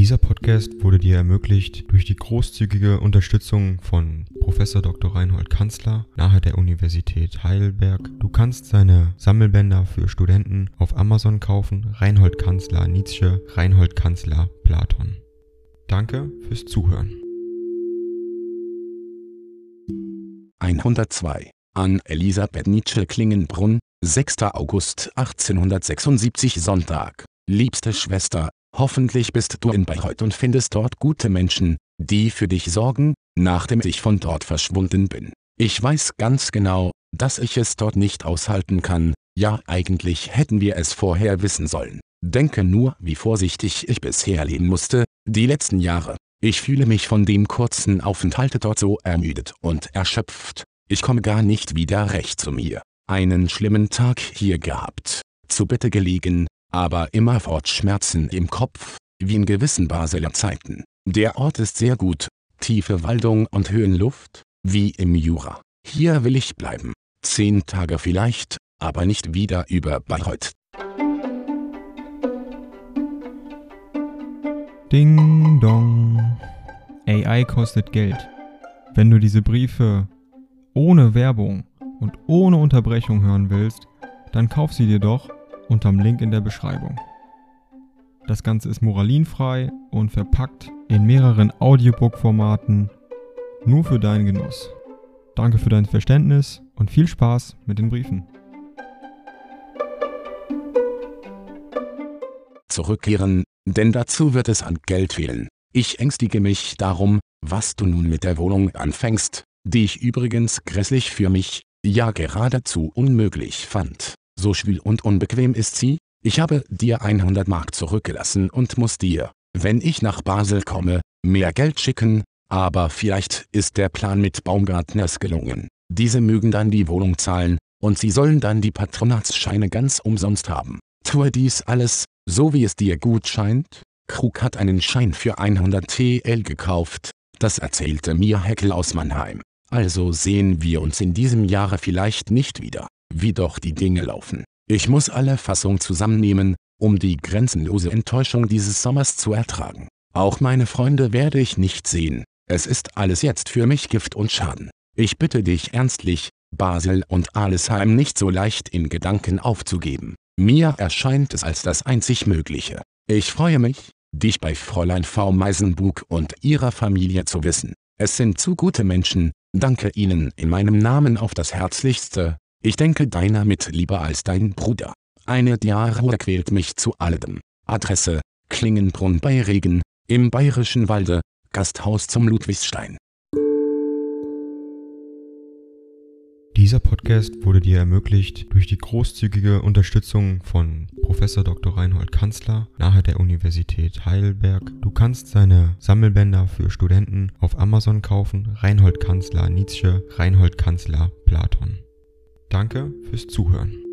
Dieser Podcast wurde dir ermöglicht durch die großzügige Unterstützung von Professor Dr. Reinhold Kanzler nahe der Universität Heidelberg. Du kannst seine Sammelbänder für Studenten auf Amazon kaufen. Reinhold Kanzler Nietzsche, Reinhold Kanzler Platon. Danke fürs Zuhören. 102 an Elisabeth Nietzsche Klingenbrunn, 6. August 1876 Sonntag. Liebste Schwester, Hoffentlich bist du in Bayreuth und findest dort gute Menschen, die für dich sorgen, nachdem ich von dort verschwunden bin. Ich weiß ganz genau, dass ich es dort nicht aushalten kann, ja eigentlich hätten wir es vorher wissen sollen. Denke nur, wie vorsichtig ich bisher leben musste, die letzten Jahre. Ich fühle mich von dem kurzen Aufenthalt dort so ermüdet und erschöpft. Ich komme gar nicht wieder recht zu mir. Einen schlimmen Tag hier gehabt. Zu Bette gelegen, aber immerfort Schmerzen im Kopf, wie in gewissen Basler Zeiten. Der Ort ist sehr gut, tiefe Waldung und Höhenluft, wie im Jura. Hier will ich bleiben. Zehn Tage vielleicht, aber nicht wieder über Bayreuth. Ding dong. AI kostet Geld. Wenn du diese Briefe ohne Werbung und ohne Unterbrechung hören willst, dann kauf sie dir doch unterm Link in der Beschreibung. Das Ganze ist moralinfrei und verpackt in mehreren Audiobook-Formaten nur für deinen Genuss. Danke für dein Verständnis und viel Spaß mit den Briefen. Zurückkehren, denn dazu wird es an Geld fehlen. Ich ängstige mich darum, was du nun mit der Wohnung anfängst, die ich übrigens grässlich für mich, ja geradezu unmöglich fand. So schwül und unbequem ist sie, ich habe dir 100 Mark zurückgelassen und muss dir, wenn ich nach Basel komme, mehr Geld schicken, aber vielleicht ist der Plan mit Baumgartners gelungen. Diese mögen dann die Wohnung zahlen, und sie sollen dann die Patronatsscheine ganz umsonst haben. Tue dies alles, so wie es dir gut scheint. Krug hat einen Schein für 100 TL gekauft, das erzählte mir Heckel aus Mannheim. Also sehen wir uns in diesem Jahre vielleicht nicht wieder wie doch die Dinge laufen. Ich muss alle Fassung zusammennehmen, um die grenzenlose Enttäuschung dieses Sommers zu ertragen. Auch meine Freunde werde ich nicht sehen. Es ist alles jetzt für mich Gift und Schaden. Ich bitte dich ernstlich, Basel und Alesheim nicht so leicht in Gedanken aufzugeben. Mir erscheint es als das einzig Mögliche. Ich freue mich, dich bei Fräulein V. Meisenbug und ihrer Familie zu wissen. Es sind zu gute Menschen, danke ihnen in meinem Namen auf das Herzlichste, ich denke deiner mit lieber als dein Bruder. Eine Diarrhoe quält mich zu alledem. Adresse, Klingenbrunn bei Regen, im Bayerischen Walde, Gasthaus zum Ludwigsstein. Dieser Podcast wurde dir ermöglicht durch die großzügige Unterstützung von Professor Dr. Reinhold Kanzler nahe der Universität Heidelberg. Du kannst seine Sammelbänder für Studenten auf Amazon kaufen. Reinhold Kanzler Nietzsche, Reinhold Kanzler Platon. Danke fürs Zuhören.